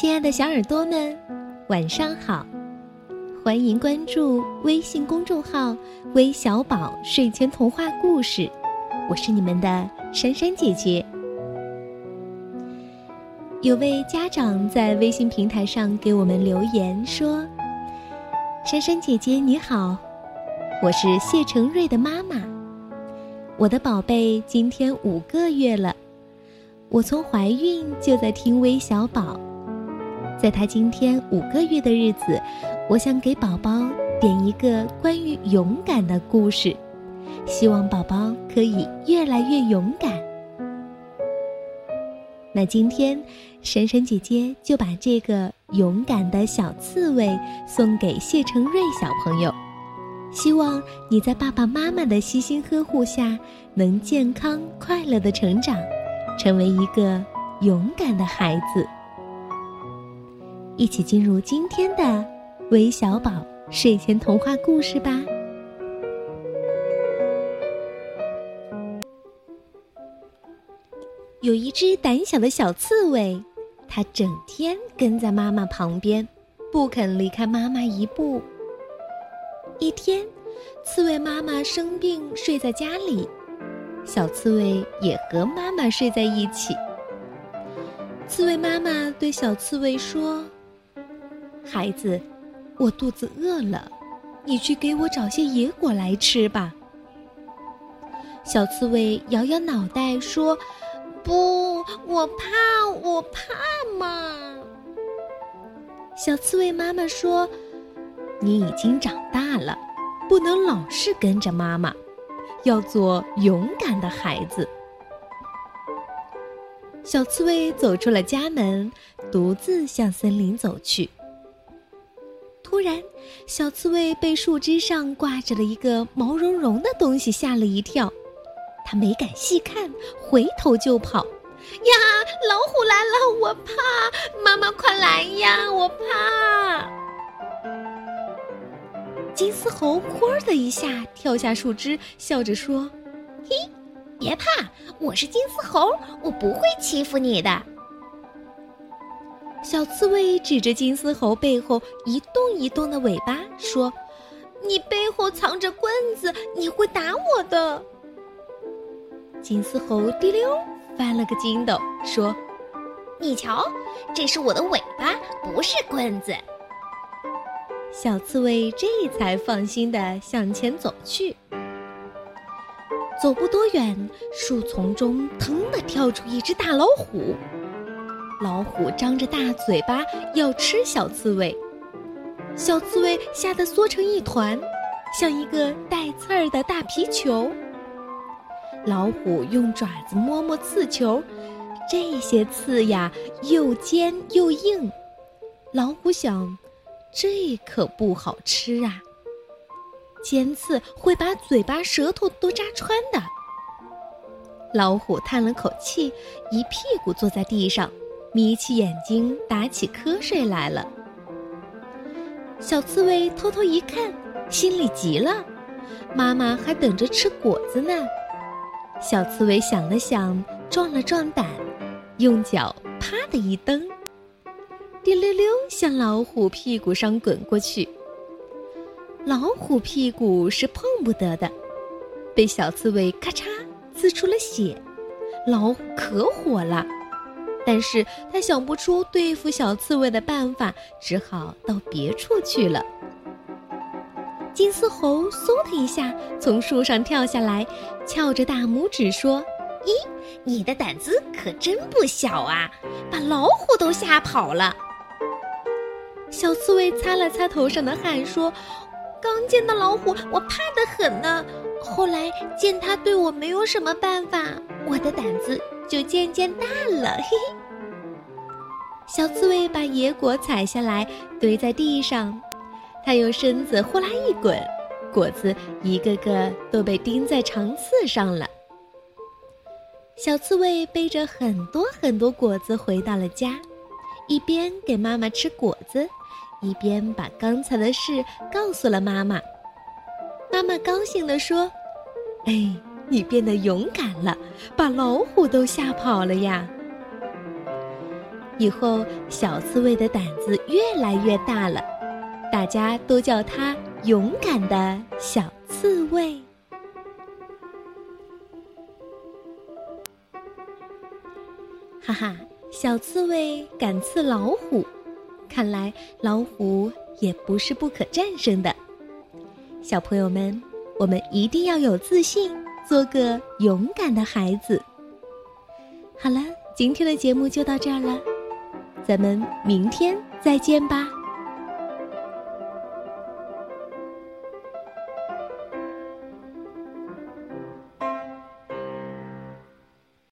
亲爱的小耳朵们，晚上好！欢迎关注微信公众号“微小宝睡前童话故事”，我是你们的珊珊姐姐。有位家长在微信平台上给我们留言说：“珊珊姐姐你好，我是谢成瑞的妈妈，我的宝贝今天五个月了，我从怀孕就在听微小宝。”在他今天五个月的日子，我想给宝宝点一个关于勇敢的故事，希望宝宝可以越来越勇敢。那今天，珊珊姐姐就把这个勇敢的小刺猬送给谢成瑞小朋友，希望你在爸爸妈妈的悉心呵护下，能健康快乐的成长，成为一个勇敢的孩子。一起进入今天的微小宝睡前童话故事吧。有一只胆小的小刺猬，它整天跟在妈妈旁边，不肯离开妈妈一步。一天，刺猬妈妈生病睡在家里，小刺猬也和妈妈睡在一起。刺猬妈妈对小刺猬说。孩子，我肚子饿了，你去给我找些野果来吃吧。小刺猬摇摇脑袋说：“不，我怕，我怕嘛。”小刺猬妈妈说：“你已经长大了，不能老是跟着妈妈，要做勇敢的孩子。”小刺猬走出了家门，独自向森林走去。突然，小刺猬被树枝上挂着的一个毛茸茸的东西吓了一跳，它没敢细看，回头就跑。呀，老虎来了，我怕！妈妈快来呀，我怕！金丝猴“咵”的一下跳下树枝，笑着说：“嘿，别怕，我是金丝猴，我不会欺负你的。”小刺猬指着金丝猴背后一动一动的尾巴说：“你背后藏着棍子，你会打我的。”金丝猴滴溜翻了个筋斗，说：“你瞧，这是我的尾巴，不是棍子。”小刺猬这才放心的向前走去。走不多远，树丛中腾的跳出一只大老虎。老虎张着大嘴巴要吃小刺猬，小刺猬吓得缩成一团，像一个带刺儿的大皮球。老虎用爪子摸摸刺球，这些刺呀又尖又硬。老虎想，这可不好吃啊！尖刺会把嘴巴、舌头都扎穿的。老虎叹了口气，一屁股坐在地上。眯起眼睛，打起瞌睡来了。小刺猬偷偷一看，心里急了：妈妈还等着吃果子呢。小刺猬想了想，壮了壮胆，用脚啪的一蹬，滴溜溜向老虎屁股上滚过去。老虎屁股是碰不得的，被小刺猬咔嚓呲出了血。老虎可火了。但是他想不出对付小刺猬的办法，只好到别处去了。金丝猴嗖的一下从树上跳下来，翘着大拇指说：“咦，你的胆子可真不小啊，把老虎都吓跑了。”小刺猬擦了擦头上的汗说：“刚见到老虎，我怕得很呢。后来见它对我没有什么办法，我的胆子。”就渐渐大了，嘿嘿。小刺猬把野果采下来堆在地上，它用身子呼啦一滚，果子一个个都被钉在长刺上了。小刺猬背着很多很多果子回到了家，一边给妈妈吃果子，一边把刚才的事告诉了妈妈。妈妈高兴地说：“哎。”你变得勇敢了，把老虎都吓跑了呀！以后小刺猬的胆子越来越大了，大家都叫它勇敢的小刺猬。哈哈，小刺猬敢刺老虎，看来老虎也不是不可战胜的。小朋友们，我们一定要有自信，做个勇敢的孩子。好了，今天的节目就到这儿了，咱们明天再见吧。